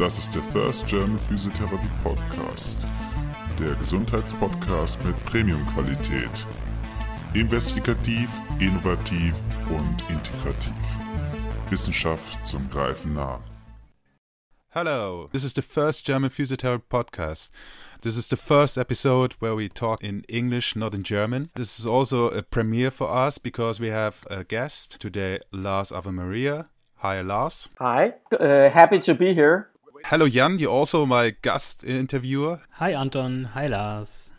Das ist der First German Physiotherapy Podcast. Der Gesundheitspodcast mit Premium-Qualität. Investigativ, innovativ und integrativ. Wissenschaft zum Greifen nah. Hello, this is the first German Physiotherapy podcast. This is the first episode where we talk in English, not in German. This is also a premiere for us because we have a guest today, Lars Ave Maria. Hi, Lars. Hi, uh, happy to be here. Hello, Jan. You're also my guest interviewer. Hi, Anton. Hi, Lars.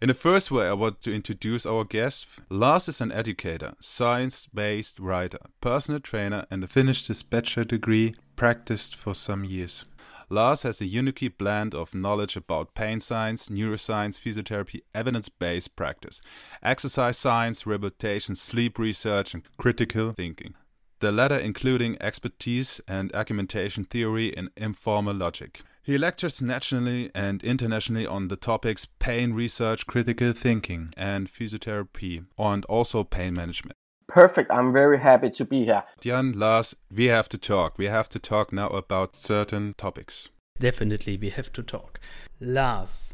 In the first way, I want to introduce our guest. Lars is an educator, science based writer, personal trainer, and finished his bachelor degree, practiced for some years. Lars has a unique blend of knowledge about pain science, neuroscience, physiotherapy, evidence based practice, exercise science, rehabilitation, sleep research, and critical thinking. The latter including expertise and argumentation theory in informal logic. He lectures nationally and internationally on the topics pain research, critical thinking, and physiotherapy, and also pain management. Perfect. I'm very happy to be here. Jan, Lars, we have to talk. We have to talk now about certain topics. Definitely, we have to talk. Lars,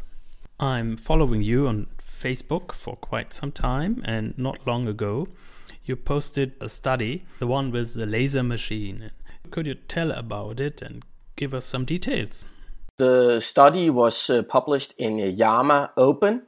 I'm following you on Facebook for quite some time, and not long ago, you posted a study, the one with the laser machine. Could you tell about it and give us some details? The study was uh, published in JAMA Open,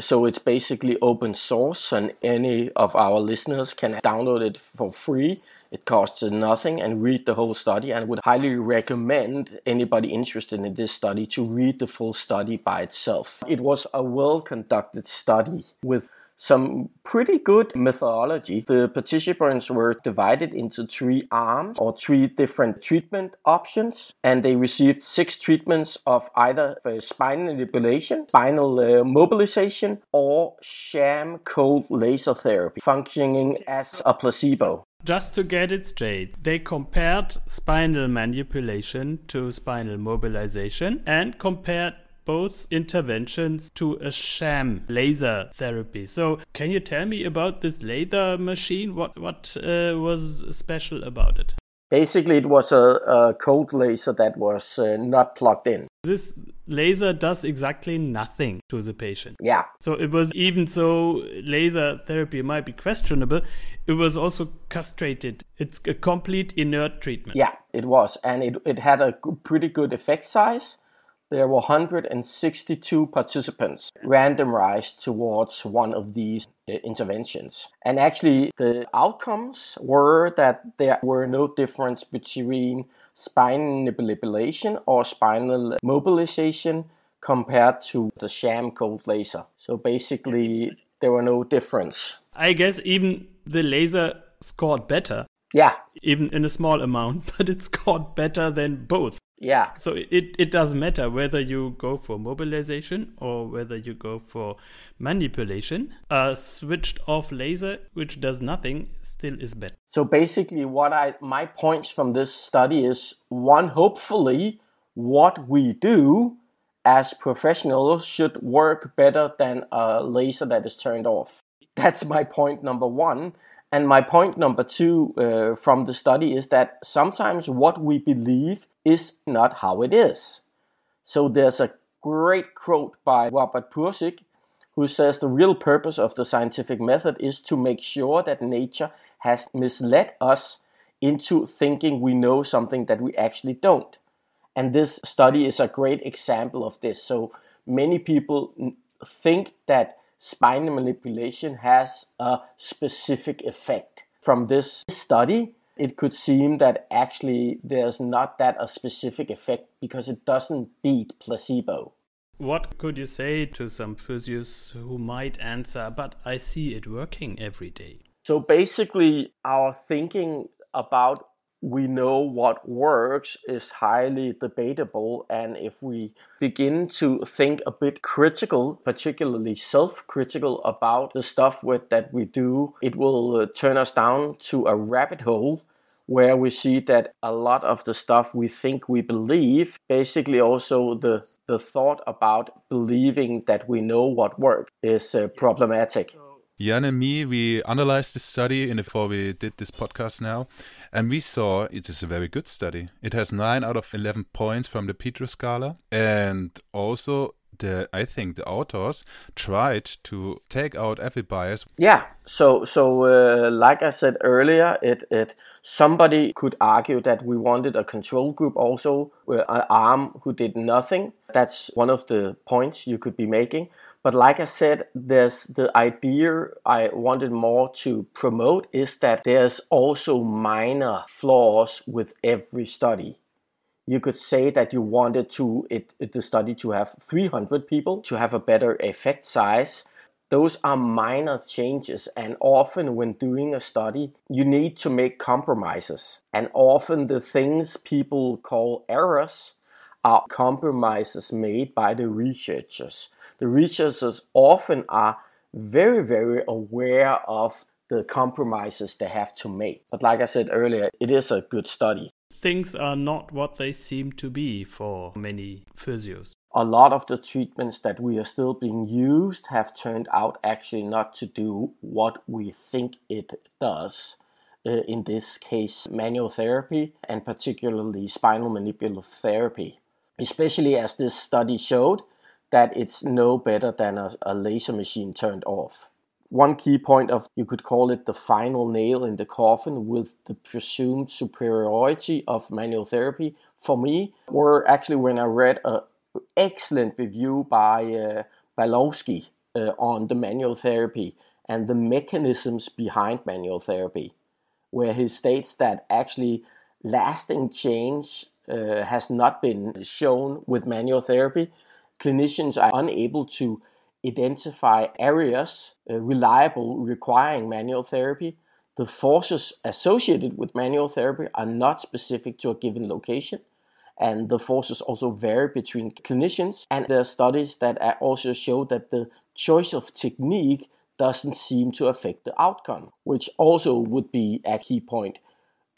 so it's basically open source, and any of our listeners can download it for free. It costs nothing and read the whole study. And I would highly recommend anybody interested in this study to read the full study by itself. It was a well conducted study with some pretty good methodology. The participants were divided into three arms or three different treatment options, and they received six treatments of either spinal manipulation, spinal uh, mobilization, or sham cold laser therapy, functioning as a placebo. Just to get it straight, they compared spinal manipulation to spinal mobilization and compared both interventions to a sham laser therapy. So, can you tell me about this laser machine? What what uh, was special about it? Basically, it was a, a cold laser that was uh, not plugged in. This laser does exactly nothing to the patient. Yeah. So it was even so laser therapy might be questionable, it was also castrated. It's a complete inert treatment. Yeah, it was. And it, it had a pretty good effect size there were 162 participants randomized towards one of these uh, interventions. And actually, the outcomes were that there were no difference between spinal manipulation or spinal mobilization compared to the sham cold laser. So basically, there were no difference. I guess even the laser scored better. Yeah. Even in a small amount, but it scored better than both. Yeah. So it, it doesn't matter whether you go for mobilization or whether you go for manipulation. A switched off laser, which does nothing, still is better. So basically, what I my points from this study is one, hopefully, what we do as professionals should work better than a laser that is turned off. That's my point number one. And my point number two uh, from the study is that sometimes what we believe is not how it is. So there's a great quote by Robert Pirsig who says the real purpose of the scientific method is to make sure that nature has misled us into thinking we know something that we actually don't. And this study is a great example of this. So many people think that spinal manipulation has a specific effect. From this study, it could seem that actually there's not that a specific effect because it doesn't beat placebo. What could you say to some physios who might answer, but I see it working every day? So basically, our thinking about we know what works is highly debatable. And if we begin to think a bit critical, particularly self critical about the stuff with, that we do, it will uh, turn us down to a rabbit hole where we see that a lot of the stuff we think we believe, basically also the, the thought about believing that we know what works, is uh, problematic. Jan and me, we analyzed this study in before we did this podcast now, and we saw it is a very good study. It has nine out of eleven points from the PEDro scala, and also the I think the authors tried to take out every bias. Yeah. So so uh, like I said earlier, it it somebody could argue that we wanted a control group also, uh, an arm who did nothing. That's one of the points you could be making. But like I said, there's the idea I wanted more to promote is that there's also minor flaws with every study. You could say that you wanted to it, it, the study to have 300 people to have a better effect size. Those are minor changes and often when doing a study you need to make compromises. And often the things people call errors are compromises made by the researchers the researchers often are very very aware of the compromises they have to make but like i said earlier it is a good study things are not what they seem to be for many physios. A lot of the treatments that we are still being used have turned out actually not to do what we think it does. Uh, in this case, manual therapy and particularly spinal manipulative therapy. Especially as this study showed that it's no better than a, a laser machine turned off one key point of you could call it the final nail in the coffin with the presumed superiority of manual therapy for me were actually when I read an excellent review by uh, Bialosky uh, on the manual therapy and the mechanisms behind manual therapy, where he states that actually lasting change uh, has not been shown with manual therapy. Clinicians are unable to identify areas uh, reliable requiring manual therapy. The forces associated with manual therapy are not specific to a given location, and the forces also vary between clinicians. And there are studies that also show that the choice of technique doesn't seem to affect the outcome, which also would be a key point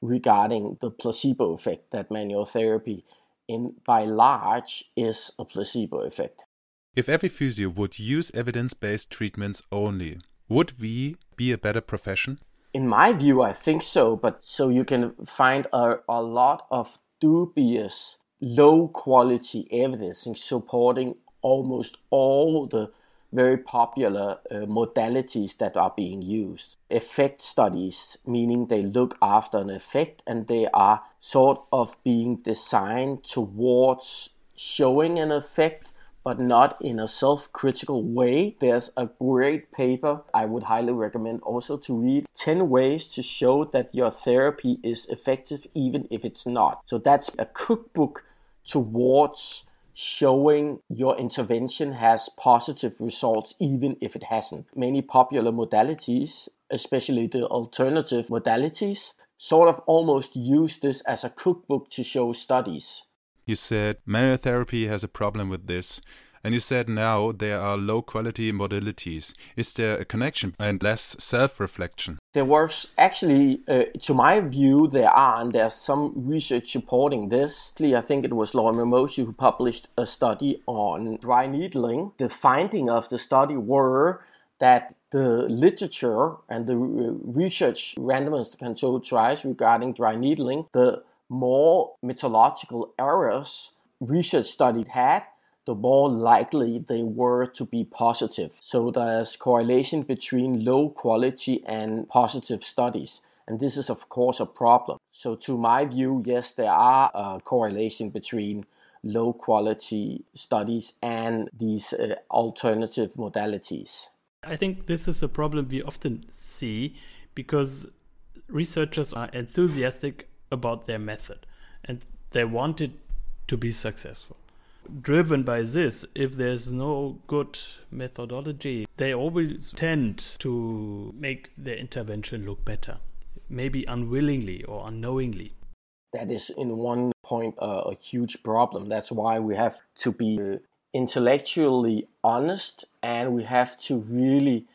regarding the placebo effect that manual therapy in by large is a placebo effect. If every physio would use evidence based treatments only, would we be a better profession? In my view, I think so, but so you can find a, a lot of dubious, low quality evidence supporting almost all the very popular uh, modalities that are being used. Effect studies, meaning they look after an effect and they are sort of being designed towards showing an effect but not in a self critical way. There's a great paper I would highly recommend also to read 10 ways to show that your therapy is effective even if it's not. So that's a cookbook towards showing your intervention has positive results even if it hasn't. Many popular modalities, especially the alternative modalities, sort of almost use this as a cookbook to show studies. You said manual therapy has a problem with this. And you said now there are low quality modalities. Is there a connection and less self reflection? There was actually, uh, to my view, there are, and there's some research supporting this. I think it was Lauren Ramosi who published a study on dry needling. The finding of the study were that the literature and the research randomized controlled trials regarding dry needling, the more methodological errors research study had, the more likely they were to be positive. So there's correlation between low quality and positive studies. And this is, of course, a problem. So, to my view, yes, there are a correlation between low quality studies and these uh, alternative modalities. I think this is a problem we often see because researchers are enthusiastic about their method and they want it to be successful. Driven by this, if there's no good methodology, they always tend to make their intervention look better, maybe unwillingly or unknowingly. That is, in one point, uh, a huge problem. That's why we have to be uh, intellectually honest and we have to really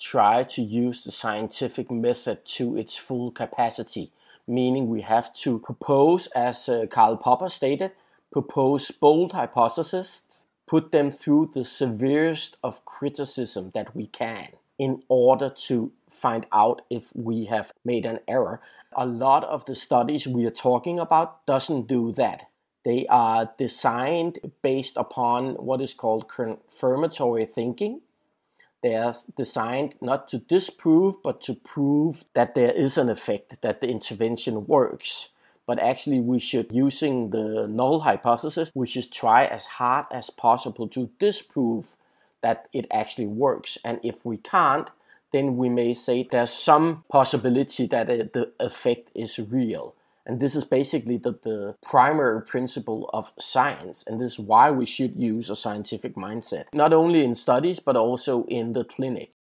try to use the scientific method to its full capacity meaning we have to propose, as uh, Karl Popper stated, propose bold hypotheses, put them through the severest of criticism that we can. in order to find out if we have made an error. A lot of the studies we are talking about doesn't do that. They are designed based upon what is called confirmatory thinking. They are designed not to disprove, but to prove that there is an effect, that the intervention works. But actually, we should, using the null hypothesis, we should try as hard as possible to disprove that it actually works. And if we can't, then we may say there's some possibility that the effect is real. And this is basically the, the primary principle of science. And this is why we should use a scientific mindset, not only in studies, but also in the clinic.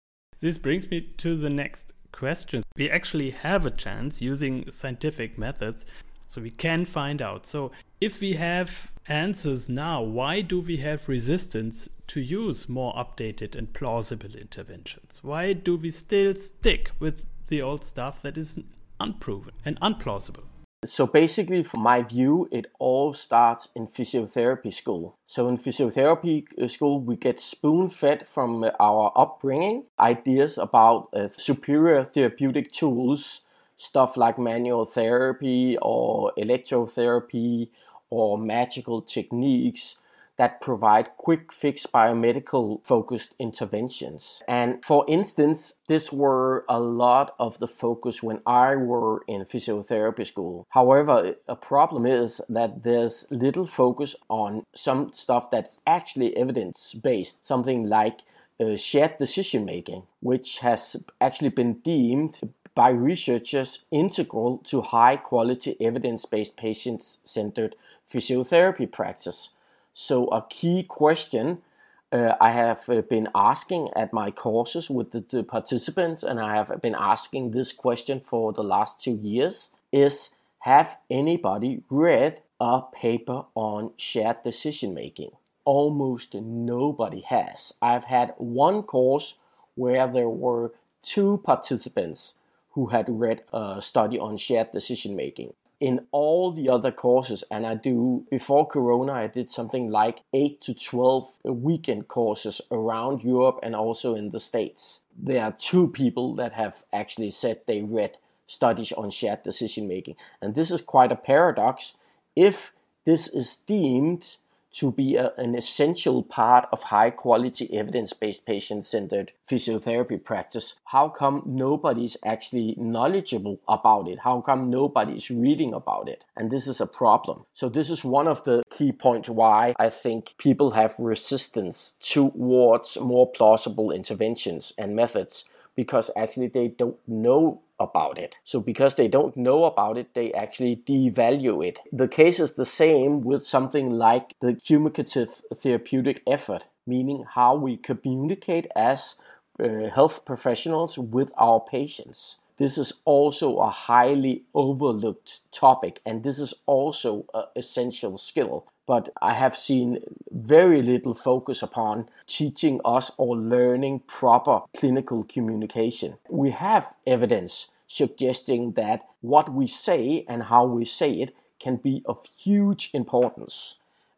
This brings me to the next question. We actually have a chance using scientific methods so we can find out. So if we have answers now, why do we have resistance to use more updated and plausible interventions? Why do we still stick with the old stuff that is unproven and unplausible? So basically, from my view, it all starts in physiotherapy school. So in physiotherapy uh, school, we get spoon fed from our upbringing ideas about uh, superior therapeutic tools stuff like manual therapy or electrotherapy or magical techniques that provide quick fix biomedical focused interventions. And for instance, this were a lot of the focus when I were in physiotherapy school. However, a problem is that there's little focus on some stuff that's actually evidence based, something like uh, shared decision making, which has actually been deemed by researchers integral to high quality evidence based patient centered physiotherapy practice. So, a key question uh, I have uh, been asking at my courses with the, the, participants, and I have been asking this question for the last two years is Have anybody read a paper on shared decision making? Almost nobody has. I've had one course where there were two participants who had read a study on shared decision making. In all the other courses, and I do before Corona, I did something like 8 to 12 weekend courses around Europe and also in the States. There are two people that have actually said they read studies on shared decision making. And this is quite a paradox. If this is deemed to be a, an essential part of high quality evidence based patient centered physiotherapy practice. How come nobody's actually knowledgeable about it? How come nobody's reading about it? And this is a problem. So, this is one of the key points why I think people have resistance towards more plausible interventions and methods because actually they don't know about it. So because they don't know about it, they actually devalue it. The case is the same with something like the cumulative therapeutic effort, meaning how we communicate as uh, health professionals with our patients. This is also a highly overlooked topic, and this is also an essential skill but I have seen very little focus upon teaching us or learning proper clinical communication. We have evidence suggesting that what we say and how we say it can be of huge importance.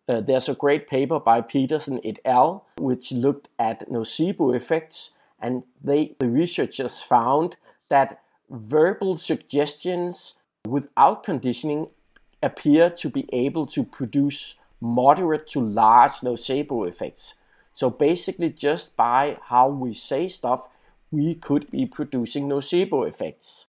Uh, there's a great paper by Peterson et al., which looked at nocebo effects, and they, the researchers found that verbal suggestions without conditioning appear to be able to produce moderate to large nocebo effects. So basically, just by how we say stuff, we could be producing nocebo effects.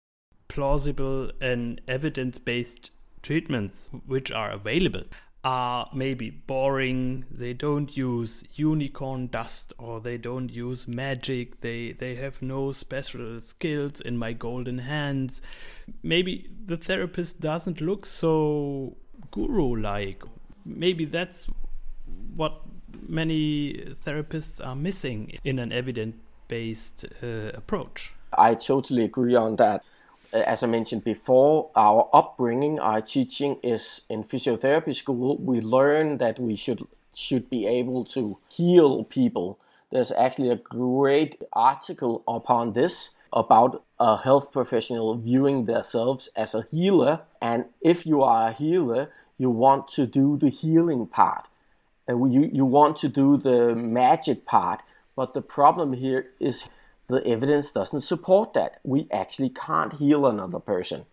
Plausible and evidence based treatments which are available are maybe boring they don't use unicorn dust or they don't use magic they they have no special skills in my golden hands maybe the therapist doesn't look so guru like maybe that's what many therapists are missing in an evidence based uh, approach. I totally agree on that. As I mentioned before, our upbringing, our teaching is in physiotherapy school. We learn that we should should be able to heal people. There's actually a great article upon this about a health professional viewing themselves as a healer. And if you are a healer, you want to do the healing part. and you, you want to do the magic part. But the problem here is the evidence doesn't support that. We actually can't heal another person,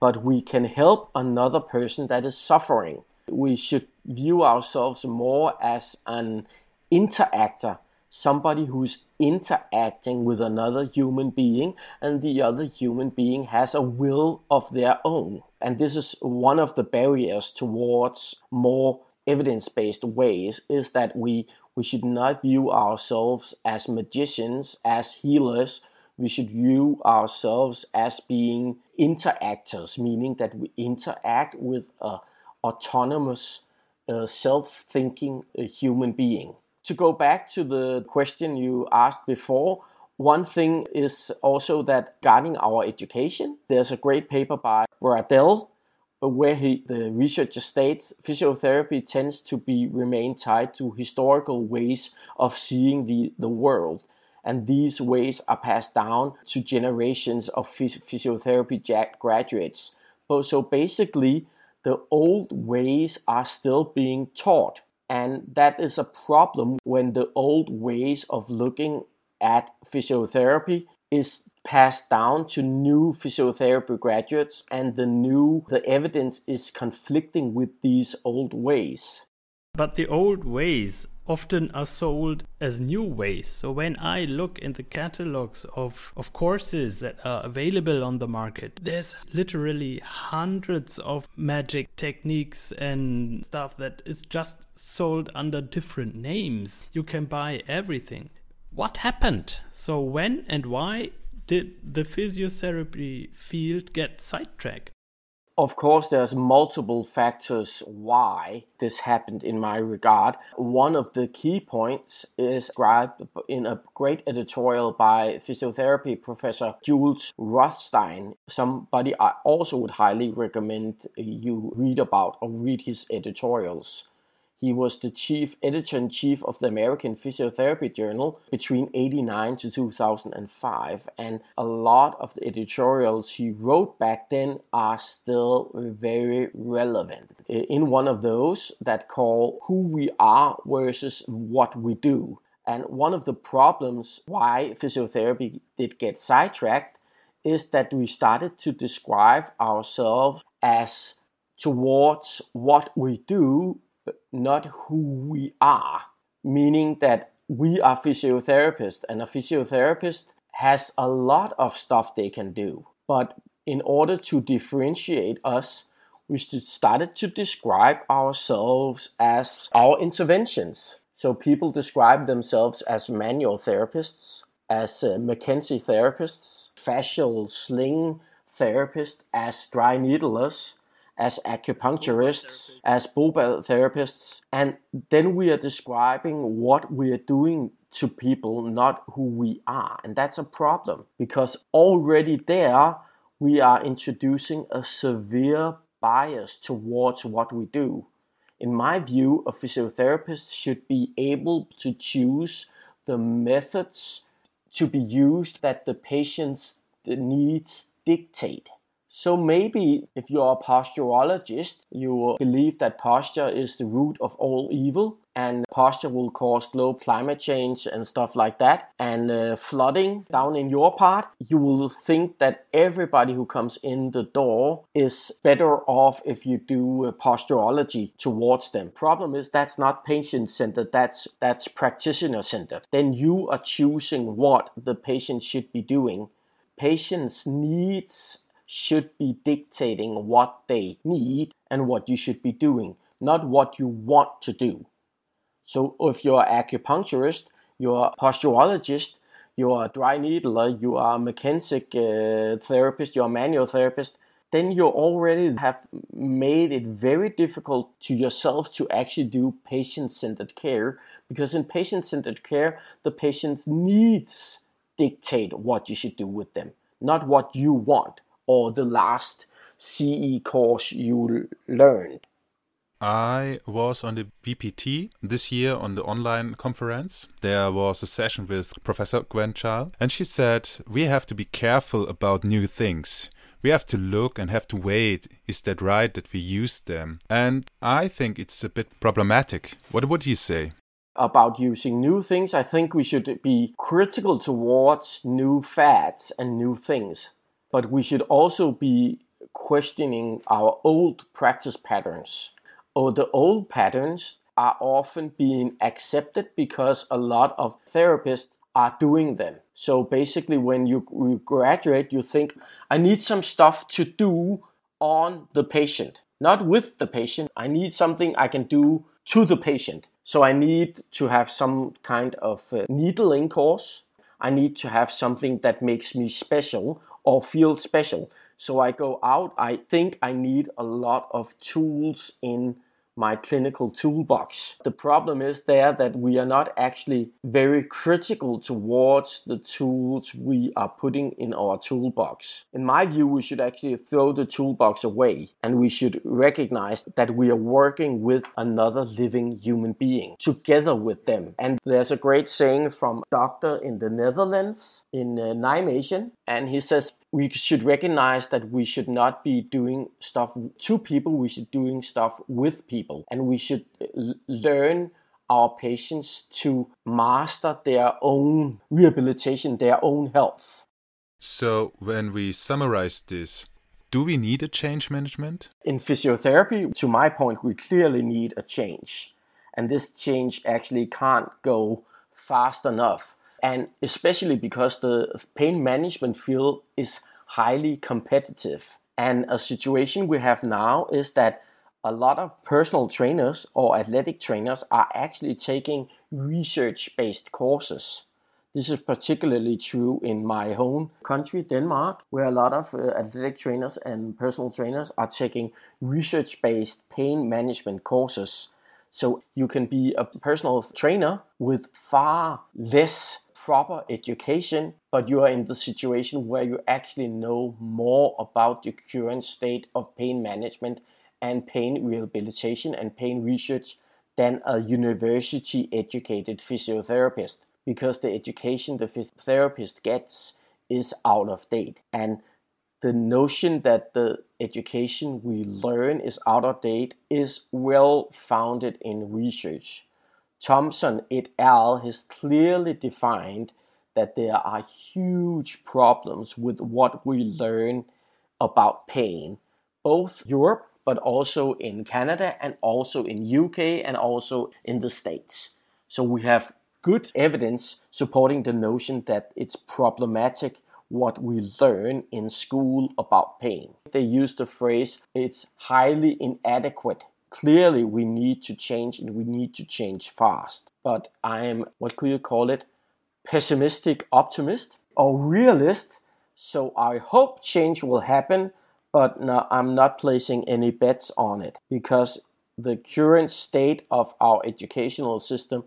but we can help another person that is suffering. We should view ourselves more as an interactor, somebody who's interacting with another human being, and the other human being has a will of their own. And this is one of the barriers towards more evidence based ways is that we we should not view ourselves as magicians, as healers. We should view ourselves as being interactors, meaning that we interact with a autonomous, uh, self-thinking uh, human being. To go back to the question you asked before, one thing is also that guarding our education, there's a great paper by Bradell where he, the researcher states physiotherapy tends to be remain tied to historical ways of seeing the, the world. And these ways are passed down to generations of phys- physiotherapy graduates. So basically the old ways are still being taught and that is a problem when the old ways of looking at physiotherapy is passed down to new physiotherapy graduates and the new the evidence is conflicting with these old ways. But the old ways often are sold as new ways so when i look in the catalogs of of courses that are available on the market there's literally hundreds of magic techniques and stuff that is just sold under different names you can buy everything what happened? So, when and why did the physiotherapy field get sidetracked? Of course, there's multiple factors why this happened in my regard. One of the key points is described in a great editorial by physiotherapy professor Jules Rothstein, somebody I also would highly recommend you read about or read his editorials. He was the chief editor in chief of the American Physiotherapy Journal between 89 to 2005, and a lot of the editorials he wrote back then are still very relevant. In one of those that call Who We Are versus What We Do. And one of the problems why physiotherapy did get sidetracked is that we started to describe ourselves as towards what we do not who we are, meaning that we are physiotherapists and a physiotherapist has a lot of stuff they can do. But in order to differentiate us, we started to describe ourselves as our interventions. So people describe themselves as manual therapists, as uh, McKenzie therapists, fascial sling therapists, as dry needlers, as acupuncturists, as Bobath therapists, and then we are describing what we are doing to people, not who we are. And that's a problem because already there we are introducing a severe bias towards what we do. In my view, a physiotherapist should be able to choose the methods to be used that the patient's needs dictate. So maybe if you're a posturologist, you believe that posture is the root of all evil and posture will cause global climate change and stuff like that and uh, flooding down in your part. You will think that everybody who comes in the door is better off if you do uh, posturology towards them. Problem is that's not patient centered that's that's practitioner centered. Then you are choosing what the patient should be doing. Patients needs should be dictating what they need and what you should be doing, not what you want to do. So if you're an acupuncturist, you're a posturologist, you're a dry needler, you are a McKenzie uh, therapist, you're a manual therapist, then you already have made it very difficult to yourself to actually do patient-centered care because in patient-centered care, the patient's needs dictate what you should do with them, not what you want or the last CE course you learned? I was on the VPT this year on the online conference. There was a session with Professor Gwen Charles, and she said, We have to be careful about new things. We have to look and have to wait. Is that right that we use them? And I think it's a bit problematic. What would you say? about using new things. I think we should be critical towards new fads and new things, but we should also be questioning our old practice patterns. Or the old patterns are often being accepted because a lot of therapists are doing them. So basically, when you, you graduate, you think, I need some stuff to do on the patient, not with the patient. I need something I can do to the patient. So I need to have some kind of uh, needling course. I need to have something that makes me special or feel special. So I go out. I think I need a lot of tools in my clinical toolbox. The problem is there that we are not actually very critical towards the tools we are putting in our toolbox. In my view, we should actually throw the toolbox away and we should recognize that we are working with another living human being together with them. And there's a great saying from a doctor in the Netherlands in uh, Nijmegen and he says we should recognize that we should not be doing stuff to people we should doing stuff with people. And we should uh, learn our patients to master their own rehabilitation their own health. So when we summarize this do we need a change management? In physiotherapy to my point we clearly need a change. And this change actually can't go fast enough and especially because the pain management field is highly competitive. And a situation we have now is that a lot of personal trainers or athletic trainers are actually taking research based courses. This is particularly true in my home country, Denmark, where a lot of uh, athletic trainers and personal trainers are taking research based pain management courses. So you can be a personal trainer with far less proper education, but you are in the situation where you actually know more about the current state of pain management and pain rehabilitation and pain research than a university educated physiotherapist because the education the therapist gets is out of date. And the notion that the education we learn is out of date is well founded in research Thompson et al. has clearly defined that there are huge problems with what we learn about pain, both Europe but also in Canada and also in UK and also in the States. So we have good evidence supporting the notion that it's problematic what we learn in school about pain. They use the phrase it's highly inadequate clearly we need to change and we need to change fast. But I am, what could you call it, pessimistic optimist or realist. So I hope change will happen, but no, I'm not placing any bets on it because the current state of our educational system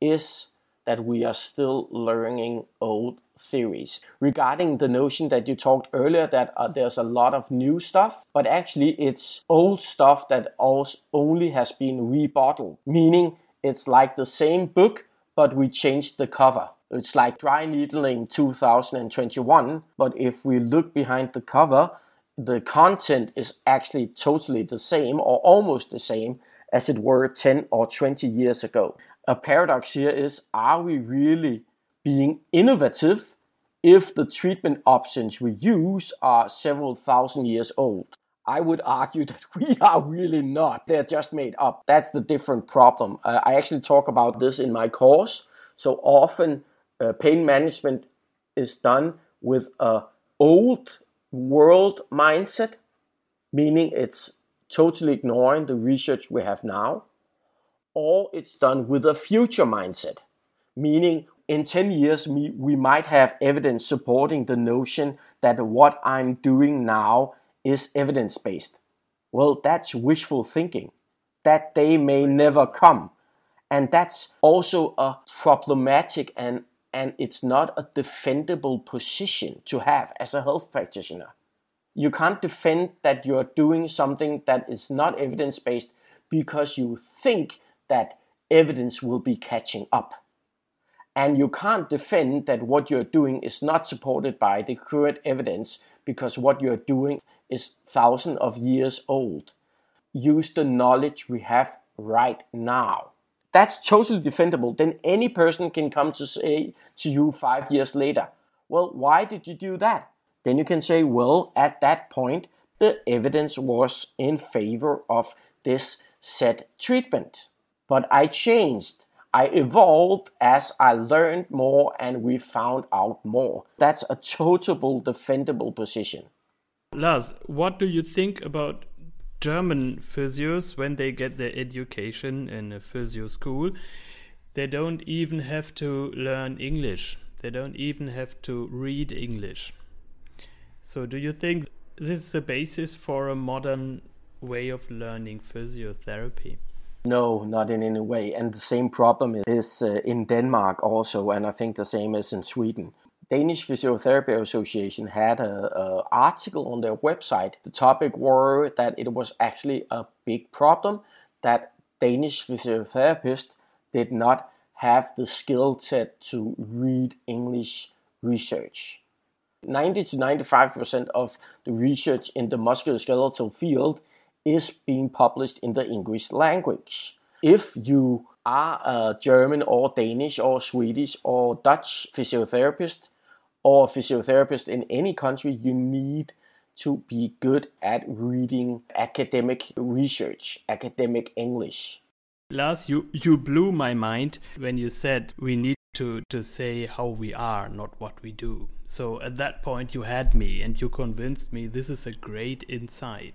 is that we are still learning old theories. Regarding the notion that you talked earlier that uh, there's a lot of new stuff, but actually it's old stuff that also only has been rebottled, meaning it's like the same book, but we changed the cover. It's like dry needling 2021, but if we look behind the cover, the content is actually totally the same or almost the same as it were 10 or 20 years ago. A paradox here is are we really being innovative if the treatment options we use are several thousand years old. I would argue that we are really not. They're just made up. That's the different problem. Uh, I actually talk about this in my course. So often, uh, pain management is done with a old world mindset, meaning it's totally ignoring the research we have now, or it's done with a future mindset, meaning in 10 years, we, we might have evidence supporting the notion that what I'm doing now is evidence based. Well, that's wishful thinking. That day may never come. And that's also a problematic and, and it's not a defendable position to have as a health practitioner. You can't defend that you're doing something that is not evidence based because you think that evidence will be catching up and you can't defend that what you're doing is not supported by the current evidence because what you're doing is thousands of years old. Use the knowledge we have right now. that's totally defendable. Then any person can come to say to you five years later, well, why did you do that? Then you can say, well, at that point, the evidence was in favor of this set treatment. But I changed. I evolved as I learned more and we found out more. That's a total defendable position. Lars, what do you think about German physios when they get their education in a physio school? They don't even have to learn English. They don't even have to read English. So, do you think this is a basis for a modern way of learning physiotherapy? No, not in any way. And the same problem is uh, in Denmark also, and I think the same is in Sweden. Danish Physiotherapy Association had an article on their website. The topic were that it was actually a big problem that Danish physiotherapists did not have the skill set to read English research. 90 to 95% of the research in the musculoskeletal field is being published in the English language. If you are a German or Danish or Swedish or Dutch physiotherapist or physiotherapist in any country, you need to be good at reading academic research, academic English. Lars, you, you blew my mind when you said we need to, to say how we are, not what we do. So at that point, you had me and you convinced me this is a great insight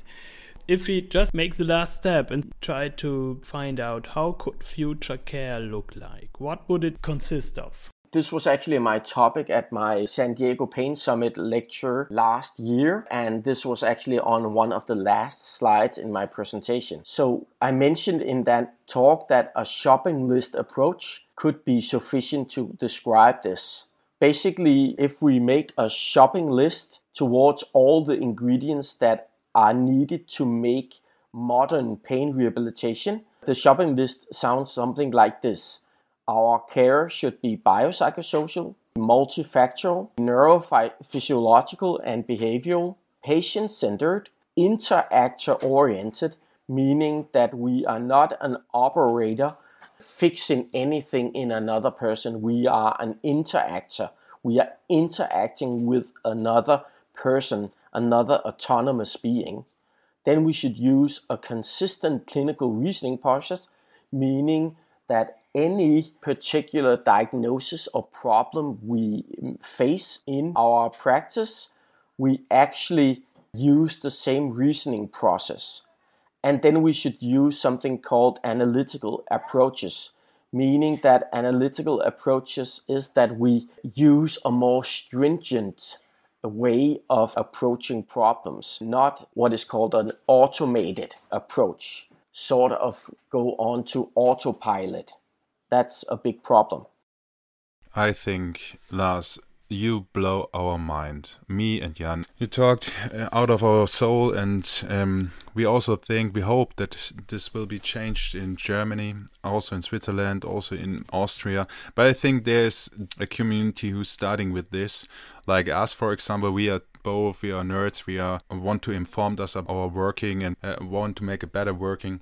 if we just make the last step and try to find out how could future care look like what would it consist of this was actually my topic at my San Diego Pain Summit lecture last year, and this was actually on one of the last slides in my presentation. So, I mentioned in that talk that a shopping list approach could be sufficient to describe this. Basically, if we make a shopping list towards all the ingredients that are needed to make modern pain rehabilitation. The shopping list sounds something like this. Our care should be biopsychosocial, multifactorial, neurophysiological and behavioral, patient centered, interactor oriented, meaning that we are not an operator fixing anything in another person. We are an interactor. We are interacting with another person another autonomous being, then we should use a consistent clinical reasoning process, meaning that any particular diagnosis or problem we face in our practice, we actually use the same reasoning process. And then we should use something called analytical approaches, meaning that analytical approaches is that we use a more stringent way of approaching problems, not what is called an automated approach, sort of go on to autopilot. That's a big problem. I think, Lars, you blow our mind, me and Jan. You talked uh, out of our soul, and um, we also think, we hope that this will be changed in Germany, also in Switzerland, also in Austria. But I think there's a community who's starting with this, like us, for example. We are both we are nerds. We are want to inform us of our working and uh, want to make a better working.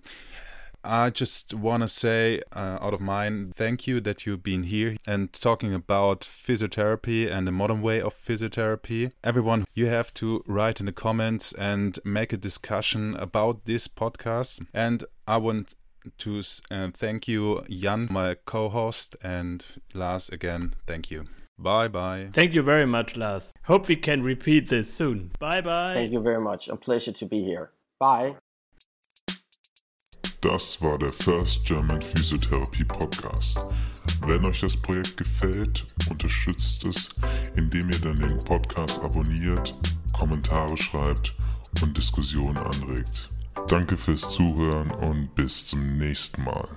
I just want to say, uh, out of mine, thank you that you've been here and talking about physiotherapy and the modern way of physiotherapy. Everyone, you have to write in the comments and make a discussion about this podcast. And I want to uh, thank you, Jan, my co host, and Lars again, thank you. Bye bye. Thank you very much, Lars. Hope we can repeat this soon. Bye bye. Thank you very much. A pleasure to be here. Bye. Das war der First German Physiotherapy Podcast. Wenn euch das Projekt gefällt, unterstützt es, indem ihr dann den Podcast abonniert, Kommentare schreibt und Diskussionen anregt. Danke fürs Zuhören und bis zum nächsten Mal.